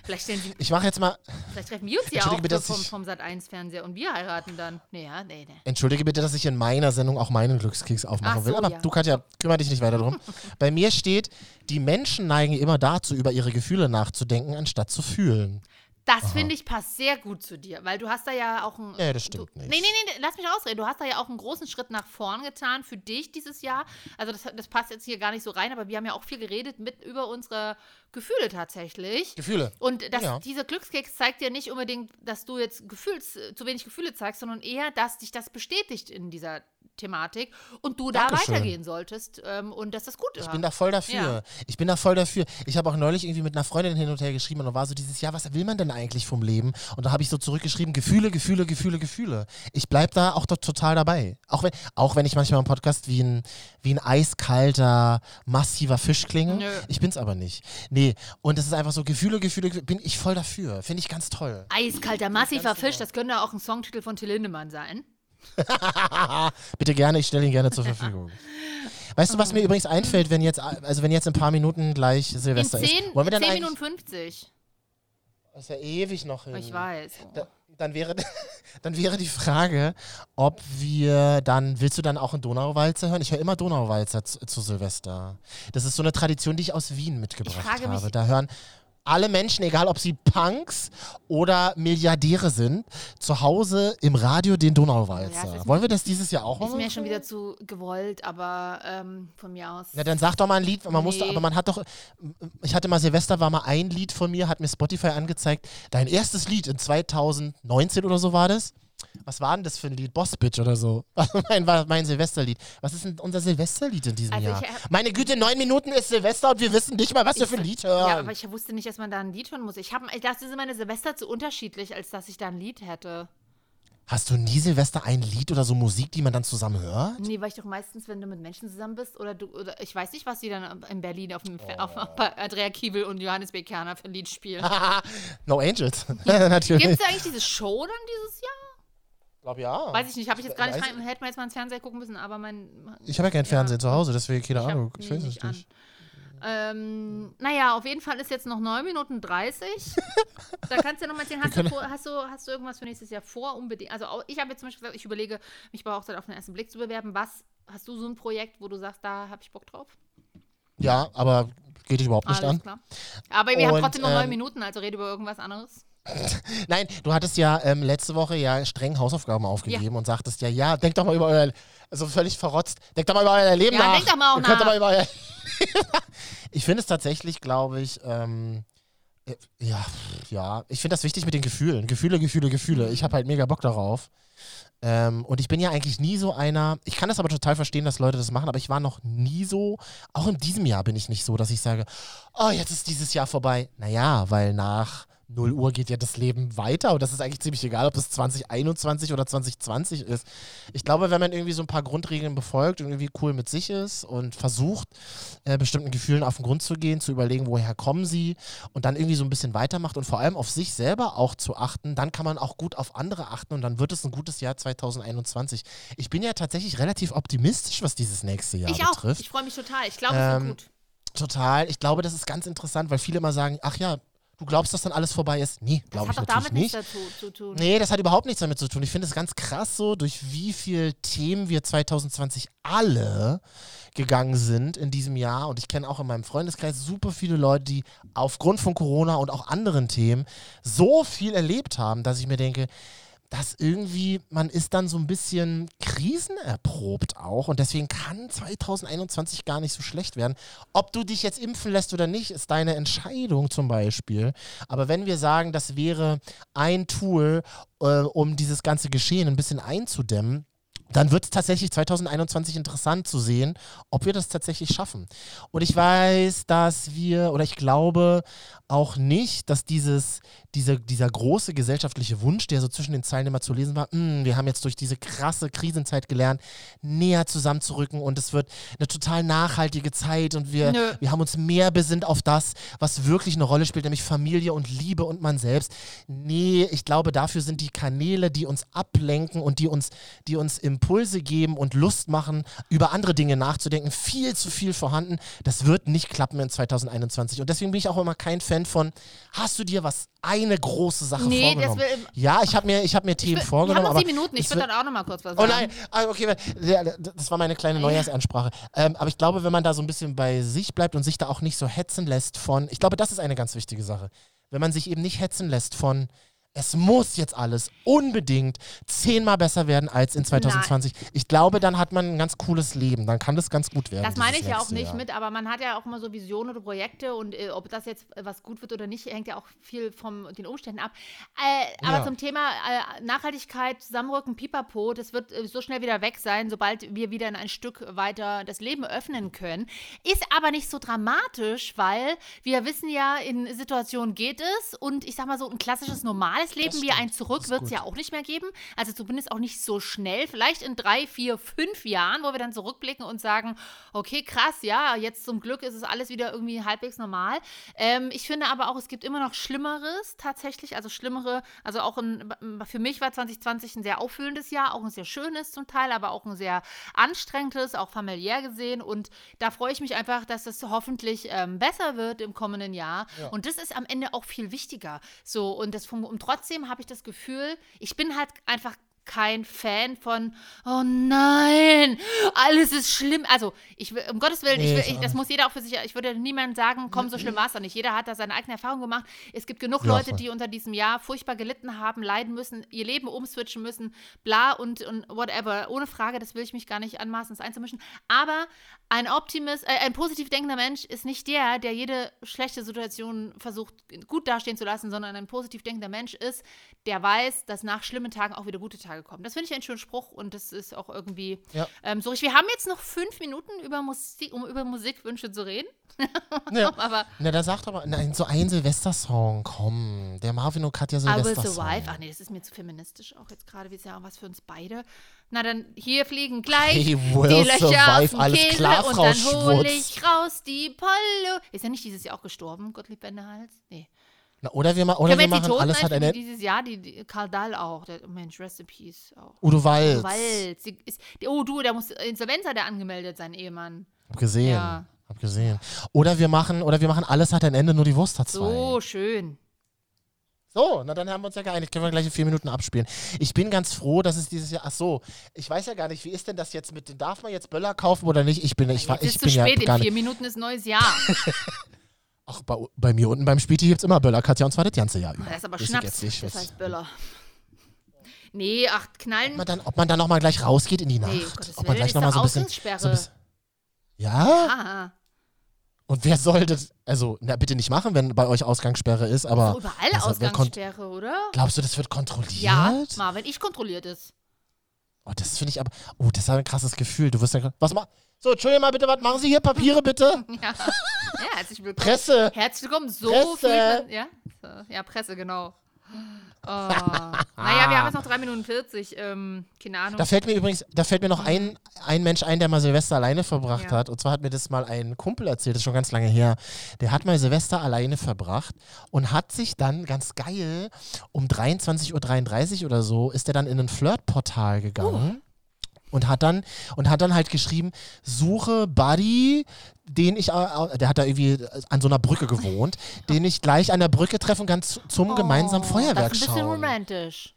vielleicht, stellen sie, Ich mache jetzt mal. vielleicht treffen wir uns ja auch Entschuldige bitte, dass vom, vom Sat1-Fernseher und wir heiraten dann. Nee, ja, nee, nee. Entschuldige bitte, dass ich in meiner Sendung auch meinen Glückskeks aufmachen Ach will. so, Aber ja. du, Katja, kümmere dich nicht weiter drum. Bei mir steht, die Menschen neigen immer dazu, über ihre Gefühle nachzudenken, anstatt zu fühlen. Das finde ich passt sehr gut zu dir, weil du hast da ja auch einen. Nee, das stimmt du, nicht. Nee, nee, nee, lass mich ausreden. Du hast da ja auch einen großen Schritt nach vorn getan für dich dieses Jahr. Also, das, das passt jetzt hier gar nicht so rein, aber wir haben ja auch viel geredet mit über unsere Gefühle tatsächlich. Gefühle. Und das, Ja. dieser Glückskeks zeigt ja nicht unbedingt, dass du jetzt Gefühls, zu wenig Gefühle zeigst, sondern eher, dass dich das bestätigt in dieser Thematik und du da Dankeschön. weitergehen solltest ähm, und dass das gut ist. Ich bin da voll dafür. Ja. Ich bin da voll dafür. Ich habe auch neulich irgendwie mit einer Freundin hin und her geschrieben und da war so dieses Jahr, was will man denn eigentlich vom Leben? Und da habe ich so zurückgeschrieben, Gefühle, Gefühle, Gefühle, Gefühle. Ich bleib da auch dort total dabei. Auch wenn, auch wenn ich manchmal im Podcast wie ein, wie ein eiskalter, massiver Fisch klinge. Nö. Ich bin's aber nicht. Nee, und es ist einfach so, Gefühle, Gefühle, Gefühle, bin ich voll dafür. Finde ich ganz toll. Eiskalter, massiver Fisch, das könnte auch ein Songtitel von Till Lindemann sein. Bitte gerne, ich stelle ihn gerne zur Verfügung. Weißt du, was mir übrigens einfällt, wenn jetzt, also wenn jetzt in ein paar Minuten gleich In Silvester 10, ist? Wollen wir dann 10 eigentlich- Minuten 50. Das ist ja ewig noch hin. Ich weiß. Da, dann, wäre, dann wäre die Frage, ob wir dann, willst du dann auch einen Donauwalzer hören? Ich höre immer Donauwalzer zu, zu Silvester. Das ist so eine Tradition, die ich aus Wien mitgebracht habe. Da hören alle Menschen, egal ob sie Punks oder Milliardäre sind, zu Hause im Radio den Ja, Donauwalzer. ist- Wollen wir das dieses Jahr auch Ist machen? mir schon wieder zu gewollt, aber ähm, von mir aus. Na, dann sag doch mal ein Lied. Man musste, Nee. aber man hat doch. Ich hatte mal Silvester, war mal ein Lied von mir, hat mir Spotify angezeigt. Dein erstes Lied in 2019 oder so war das. Was war denn das für ein Lied? Boss Bitch oder so. mein, war mein Silvesterlied. Was ist denn unser Silvesterlied in diesem Also Jahr? ich hab- Meine Güte, neun Minuten ist Silvester und wir wissen nicht mal, was wir für ein Lied hören. Ja, aber ich wusste nicht, dass man da ein Lied hören muss. Ich, hab, ich dachte, sind meine Silvester zu unterschiedlich, als dass ich da ein Lied hätte. Hast du nie Silvester ein Lied oder so Musik, die man dann zusammen hört? Nee, weil ich doch meistens, wenn du mit Menschen zusammen bist oder du, oder ich weiß nicht, was die dann in Berlin auf dem auf, Oh. bei Andrea Kiebel und Johannes B. Kerner für ein Lied spielen. no Angels. Natürlich. Gibt es eigentlich diese Show dann dieses Jahr? Ich glaube ja. Weiß ich nicht, habe ich jetzt gar nicht rein, hätte man jetzt mal ins Fernseher gucken müssen, aber mein. Ich habe ja kein Fernsehen zu Hause, deswegen keine ich hab Ahnung. Ich weiß es nicht. Ähm, naja, auf jeden Fall ist jetzt noch 9 Minuten 30. da kannst du ja nochmal erzählen, hast, du vor, hast, du, hast du irgendwas für nächstes Jahr vor? Unbedingt. Also auch, ich habe jetzt zum Beispiel gesagt, ich überlege, mich bei Hochzeit auf den ersten Blick zu bewerben. Was, hast du so ein Projekt, wo du sagst, da habe ich Bock drauf? Ja, aber geht dich überhaupt nicht Alles an. klar. Aber wir haben Und, trotzdem noch 9 ähm, Minuten, also rede über irgendwas anderes. Nein, du hattest ja ähm, letzte Woche ja streng Hausaufgaben aufgegeben und sagtest ja, ja, denk doch mal über euer, also völlig verrotzt, denk doch mal über euer Leben Ja, nach. denk doch mal auch Ihr könnt doch nach. mal über euer Ich finde es tatsächlich, glaube ich, ähm, äh, ja, ja, ich finde das wichtig mit den Gefühlen. Gefühle, Gefühle, Gefühle. Ich habe halt mega Bock darauf. Ähm, und ich bin ja eigentlich nie so einer, ich kann das aber total verstehen, dass Leute das machen, aber ich war noch nie so, auch in diesem Jahr bin ich nicht so, dass ich sage, oh, jetzt ist dieses Jahr vorbei. Naja, weil nach 0 Uhr geht ja das Leben weiter und das ist eigentlich ziemlich egal, ob es 2021 oder 2020 ist. Ich glaube, wenn man irgendwie so ein paar Grundregeln befolgt und irgendwie cool mit sich ist und versucht, äh, bestimmten Gefühlen auf den Grund zu gehen, zu überlegen, woher kommen sie und dann irgendwie so ein bisschen weitermacht und vor allem auf sich selber auch zu achten, dann kann man auch gut auf andere achten und dann wird es ein gutes Jahr 2021. Ich bin ja tatsächlich relativ optimistisch, was dieses nächste Jahr ich auch. betrifft. Ich freue mich total. Ich glaube, es Ähm, wird gut. Total. Ich glaube, das ist ganz interessant, weil viele immer sagen, ach ja, du glaubst, dass dann alles vorbei ist. Nee, Das glaube hat ich doch natürlich damit nicht. nichts zu tun. Nee, das hat überhaupt nichts damit zu tun. Ich finde es ganz krass so, durch wie viele Themen wir 2020 alle gegangen sind in diesem Jahr. Und ich kenne auch in meinem Freundeskreis super viele Leute, die aufgrund von Corona und auch anderen Themen so viel erlebt haben, dass ich mir denke, dass irgendwie, man ist dann so ein bisschen krisenerprobt auch und deswegen kann 2021 gar nicht so schlecht werden. Ob du dich jetzt impfen lässt oder nicht, ist deine Entscheidung zum Beispiel. Aber wenn wir sagen, das wäre ein Tool, äh, um dieses ganze Geschehen ein bisschen einzudämmen, dann wird es tatsächlich 2021 interessant zu sehen, ob wir das tatsächlich schaffen. Und ich weiß, dass wir, oder ich glaube auch nicht, dass dieses, diese, dieser große gesellschaftliche Wunsch, der so zwischen den Zeilen immer zu lesen war, "Mm, wir haben jetzt durch diese krasse Krisenzeit gelernt, näher zusammenzurücken und es wird eine total nachhaltige Zeit und wir, Nö. wir haben uns mehr besinnt auf das, was wirklich eine Rolle spielt, nämlich Familie und Liebe und man selbst. Nee, ich glaube, dafür sind die Kanäle, die uns ablenken und die uns, die uns Impulse geben und Lust machen, über andere Dinge nachzudenken, viel zu viel vorhanden. Das wird nicht klappen in 2021. Und deswegen bin ich auch immer kein Fan von, hast du dir was, eine große Sache Nee, das vorgenommen? will- ja, ich habe mir, ich hab mir Themen Wir vorgenommen. haben noch sieben Minuten. Ich würde dann auch noch mal kurz was Oh sagen. nein, ah, okay, das war meine kleine Neujahrsansprache. Ähm, aber ich glaube, wenn man da so ein bisschen bei sich bleibt und sich da auch nicht so hetzen lässt von, ich glaube, das ist eine ganz wichtige Sache. Wenn man sich eben nicht hetzen lässt von, es muss jetzt alles unbedingt zehnmal besser werden als in 2020. Ich glaube, dann hat man ein ganz cooles Leben. Dann kann das ganz gut werden. Das meine ich ja auch nicht Jahr. mit, aber man hat ja auch immer so Visionen oder Projekte und äh, ob das jetzt äh, was gut wird oder nicht, hängt ja auch viel von den Umständen ab. Äh, aber Ja. zum Thema äh, Nachhaltigkeit, Zusammenrücken, Pipapo, das wird äh, so schnell wieder weg sein, sobald wir wieder in ein Stück weiter das Leben öffnen können. Ist aber nicht so dramatisch, weil wir wissen ja, in Situationen geht es und ich sag mal so, ein klassisches normales Leben wie ein Zurück wird es ja auch nicht mehr geben. Also zumindest auch nicht so schnell. Vielleicht in drei, vier, fünf Jahren, wo wir dann zurückblicken und sagen, okay, krass, ja, jetzt zum Glück ist es alles wieder irgendwie halbwegs normal. Ähm, ich finde aber auch, es gibt immer noch Schlimmeres tatsächlich, also schlimmere, also auch ein, für mich war 2020 ein sehr auffühlendes Jahr, auch ein sehr schönes zum Teil, aber auch ein sehr anstrengendes, auch familiär gesehen. Und da freue ich mich einfach, dass es hoffentlich ähm, besser wird im kommenden Jahr. Ja. Und das ist am Ende auch viel wichtiger. So, und, das, fun- und trotzdem habe ich das Gefühl, ich bin halt einfach kein Fan von, oh nein, alles ist schlimm. Also, ich will, um Gottes Willen, Nee, ich will, ich das muss jeder auch für sich, ich würde niemandem sagen, komm, so schlimm war es doch nicht. Jeder hat da seine eigene Erfahrung gemacht. Es gibt genug Ja, Leute, voll. die unter diesem Jahr furchtbar gelitten haben, leiden müssen, ihr Leben umswitchen müssen, bla und, und whatever. Ohne Frage, das will ich mich gar nicht anmaßen, das einzumischen. Aber ein Optimist, äh, ein positiv denkender Mensch ist nicht der, der jede schlechte Situation versucht, gut dastehen zu lassen, sondern ein positiv denkender Mensch ist, der weiß, dass nach schlimmen Tagen auch wieder gute Tage kommen. Das finde ich einen schönen Spruch und das ist auch irgendwie Ja. ähm, so. Wir haben jetzt noch fünf Minuten, über Musik, um über Musikwünsche zu reden. Ja. aber Na, da sagt aber, nein, so ein Silvestersong, komm. Der Marvin und Katja I will Silvestersong. Ach nee, das ist mir zu feministisch auch jetzt gerade. Wie ist ja auch was für uns beide. Na dann, hier fliegen gleich die will Löcher survive, alles Käse klar, und Frau dann hole ich raus die Pollo. Ist er nicht dieses Jahr auch gestorben, Gottlieb Wendehals? Nee. Na, oder wir, ma oder wir machen alles hat eine. die dieses Jahr, die, die Karl Dahl auch, der Mensch, Rest in Peace auch. Udo Walz. Udo Walz. Die ist, die, oh du, der muss Insolvenz hat er angemeldet, sein Ehemann. Hab gesehen. Ja. Hab gesehen. Oder wir machen, oder wir machen alles hat ein Ende, nur die Wurst hat zwei. So schön. So, na dann haben wir uns ja geeinigt. Können wir gleich in vier Minuten abspielen. Ich bin ganz froh, dass es dieses Jahr. Ach so, ich weiß ja gar nicht, wie ist denn das jetzt mit den. Darf man jetzt Böller kaufen oder nicht? Ich bin, ich, Jetzt ich ist bin zu ja spät, gar in vier. Minuten ist neues Jahr. Ach, bei, bei mir unten beim Späti gibt es immer Böller, Katja, und zwar das ganze Jahr über. Das ist aber ich Schnaps, jetzt nicht, das heißt Böller. Nee, ach, knallen. ob, man dann, ob man dann nochmal gleich rausgeht in die Nacht. Nee, Gottes ob man gleich ist nochmal so ein bisschen. Ausgangssperre. So ein bisschen ja? Und wer soll das. Also, na, bitte nicht machen, wenn bei euch Ausgangssperre ist, aber. so überall also, Ausgangssperre, oder? Glaubst du, das wird kontrolliert? Ja, Marvin, ich kontrolliere das. Oh, das finde ich aber. Oh, das ist ein krasses Gefühl. Du wirst ja. Was mal. So, Entschuldigung mal bitte, was machen Sie hier? Papiere bitte? Ja, ja herzlich willkommen. Presse. Herzlich willkommen. So Presse. man, ja? Ja, Presse, genau. Oh. naja, wir haben jetzt noch 3 Minuten 40. Ähm, keine Ahnung. Da fällt mir übrigens, da fällt mir noch ein, ein Mensch ein, der mal Silvester alleine verbracht Ja. hat. Und zwar hat mir das mal ein Kumpel erzählt, das ist schon ganz lange her. Der hat mal Silvester alleine verbracht und hat sich dann ganz geil um 23.33 Uhr oder so, ist er dann in ein Flirtportal gegangen. Und hat dann und hat dann halt geschrieben, suche Buddy, den ich, der hat da irgendwie an so einer Brücke gewohnt, den ich gleich an der Brücke treffen kann zu- zum gemeinsamen Feuerwerk Oh, das ist ein bisschen schauen. romantisch.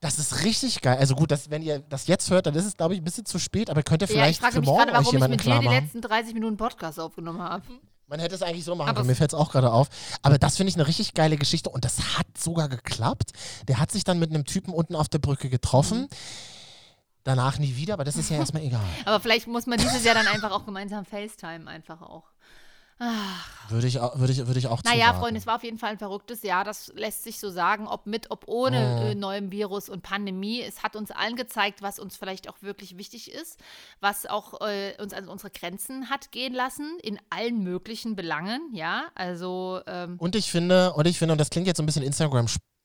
Das ist richtig geil. Also gut, dass, wenn ihr das jetzt hört, dann ist es, glaube ich, ein bisschen zu spät, aber könnt ihr Ja, ich vielleicht frage für mich morgen gerade, euch warum ich jemanden mit dir die letzten 30 Minuten Podcast aufgenommen habe. Man hätte es eigentlich so machen Aber können. Mir fällt es auch gerade auf. Aber das finde ich eine richtig geile Geschichte und das hat sogar geklappt. Der hat sich dann mit einem Typen unten auf der Brücke getroffen. Mhm. Danach nie wieder, aber das ist ja erstmal egal. Aber vielleicht muss man dieses Jahr dann einfach auch gemeinsam FaceTime einfach auch. Würde ich, auch- würde ich, würde ich auch Naja, zuraten. Freunde, es war auf jeden Fall ein verrücktes Jahr. Das lässt sich so sagen, ob mit, ob ohne äh, neuem Virus und Pandemie. Es hat uns allen gezeigt, was uns vielleicht auch wirklich wichtig ist, was auch äh, uns an unsere Grenzen hat gehen lassen, in allen möglichen Belangen, ja. Also, ähm, Und ich finde, und ich finde, und das klingt jetzt so ein bisschen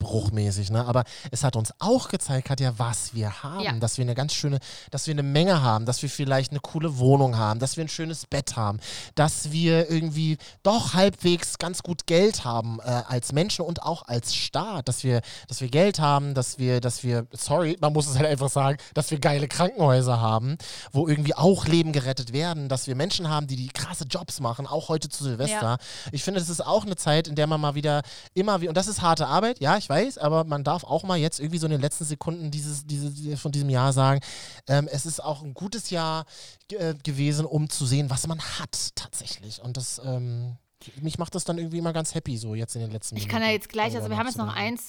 Instagram-spruchmäßig, ne? aber es hat uns auch gezeigt, Katja, was wir haben. Ja. Dass wir eine ganz schöne, dass wir eine Menge haben, dass wir vielleicht eine coole Wohnung haben, dass wir ein schönes Bett haben, dass wir irgendwie doch halbwegs ganz gut Geld haben äh, als Menschen und auch als Staat, dass wir, dass wir Geld haben, dass wir, dass wir, sorry, man muss es halt einfach sagen, dass wir geile Krankenhäuser haben, wo irgendwie auch Leben gerettet werden, dass wir Menschen haben, die die krasse Jobs machen, auch heute zu Silvester. Ja. Ich finde, das ist auch eine Zeit, in der man mal wieder immer wie und das ist harte Arbeit, ja, ich weiß, aber man darf auch mal jetzt irgendwie so in den letzten Sekunden dieses, diese, von diesem Jahr sagen, ähm, es ist auch ein gutes Jahr äh, gewesen, um zu sehen, was man hat tatsächlich. Und das, ähm, mich macht das dann irgendwie immer ganz happy, so jetzt in den letzten ich kann ja Minuten jetzt gleich, also wir haben jetzt noch nachzudenken.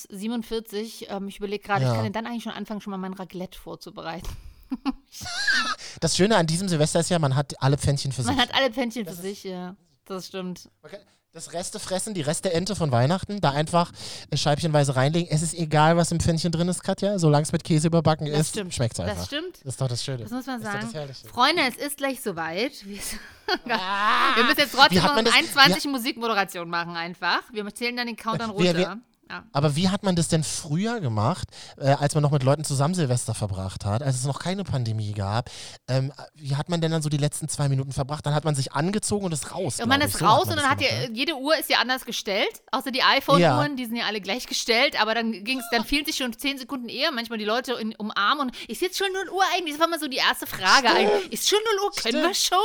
1,47. Ähm, ich überlege gerade, Ja. ich kann dann eigentlich schon anfangen, schon mal mein Raclette vorzubereiten. Das Schöne an diesem Silvester ist ja, man hat alle Pfännchen für Man sich. hat alle Pännchen für sich, ja. Das stimmt. Das Reste fressen, die Reste Ente von Weihnachten, da einfach scheibchenweise reinlegen. Es ist egal, was im Pfännchen drin ist, Katja, solange es mit Käse überbacken Das ist, schmeckt es Das einfach. stimmt. Das ist doch das Schöne. Das muss man Das ist sagen. das. Freunde, es ist gleich soweit. Wir, wir müssen jetzt trotzdem noch man das- 21 Musikmoderation machen einfach. Wir zählen dann den Countdown Wir- runter. wir- ja. Aber wie hat man das denn früher gemacht, äh, als man noch mit Leuten zusammen Silvester verbracht hat, als es noch keine Pandemie gab? Ähm, wie hat man denn dann so die letzten zwei Minuten verbracht? Dann hat man sich angezogen und ist raus. Und man ist. So raus man und dann hat ja, jede Uhr ist ja anders gestellt, außer die iPhone-Uhren, Ja. die sind ja alle gleich gestellt, aber dann ging's, dann fielen sich schon zehn Sekunden eher manchmal die Leute in, umarmen und ist jetzt schon 0 Uhr eigentlich? Das war mal so die erste Frage eigentlich. Ist schon 0 Uhr? Können wir schon?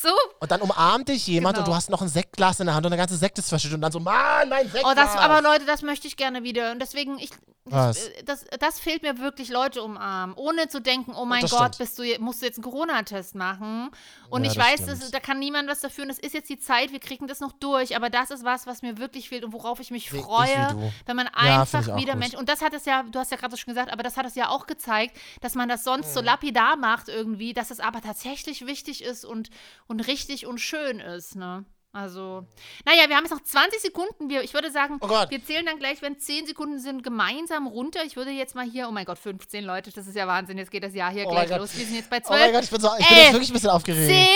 So. Und dann umarmt dich jemand Genau. und du hast noch ein Sektglas in der Hand und der ganze Sekt ist verschüttet und dann so, Mann, mein Sektglas! Oh, das, aber Leute, das möchte ich gerne wieder. Und deswegen, ich, Was? ich, das, das fehlt mir wirklich, Leute umarmen. Ohne zu denken, oh mein das Gott, bist du, musst du jetzt einen Corona-Test machen. Und Ja, ich das weiß, das, da kann niemand was dafür. Und es ist jetzt die Zeit, wir kriegen das noch durch. Aber das ist was, was mir wirklich fehlt und worauf ich mich freue, wenn man Ja, einfach wieder gut. Menschen. Und das hat es ja, du hast ja gerade schon gesagt, aber das hat es ja auch gezeigt, dass man das sonst Mhm. so lapidar macht irgendwie, dass es aber tatsächlich wichtig ist und, und richtig und schön ist, ne? Also, naja, wir haben jetzt noch 20 Sekunden. Wir, ich würde sagen, Oh wir zählen dann gleich, wenn 10 Sekunden sind, gemeinsam runter. Ich würde jetzt mal hier, oh mein Gott, 15 Leute, das ist ja Wahnsinn. Jetzt geht das Jahr hier Oh gleich los. Wir sind jetzt bei Oh 12. mein Gott, ich bin, so, ich bin elf, jetzt wirklich ein bisschen aufgeregt. 10,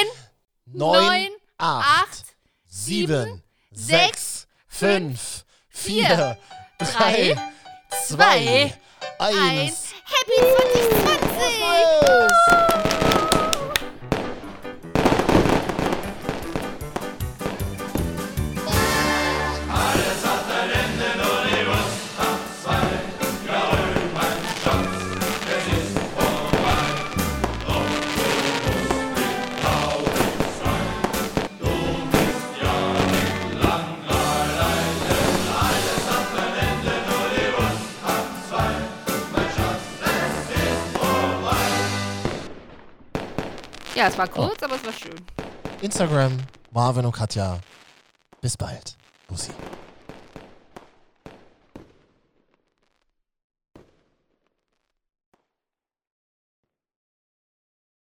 Neun, 9, acht, 8, sieben, sechs, sechs, fünf, vier, vier, drei, drei, zwei, eins. eins. Happy 2020! Ja, es war kurz, aber es war schön. Instagram, Marvin und Katja. Bis bald. Bussi.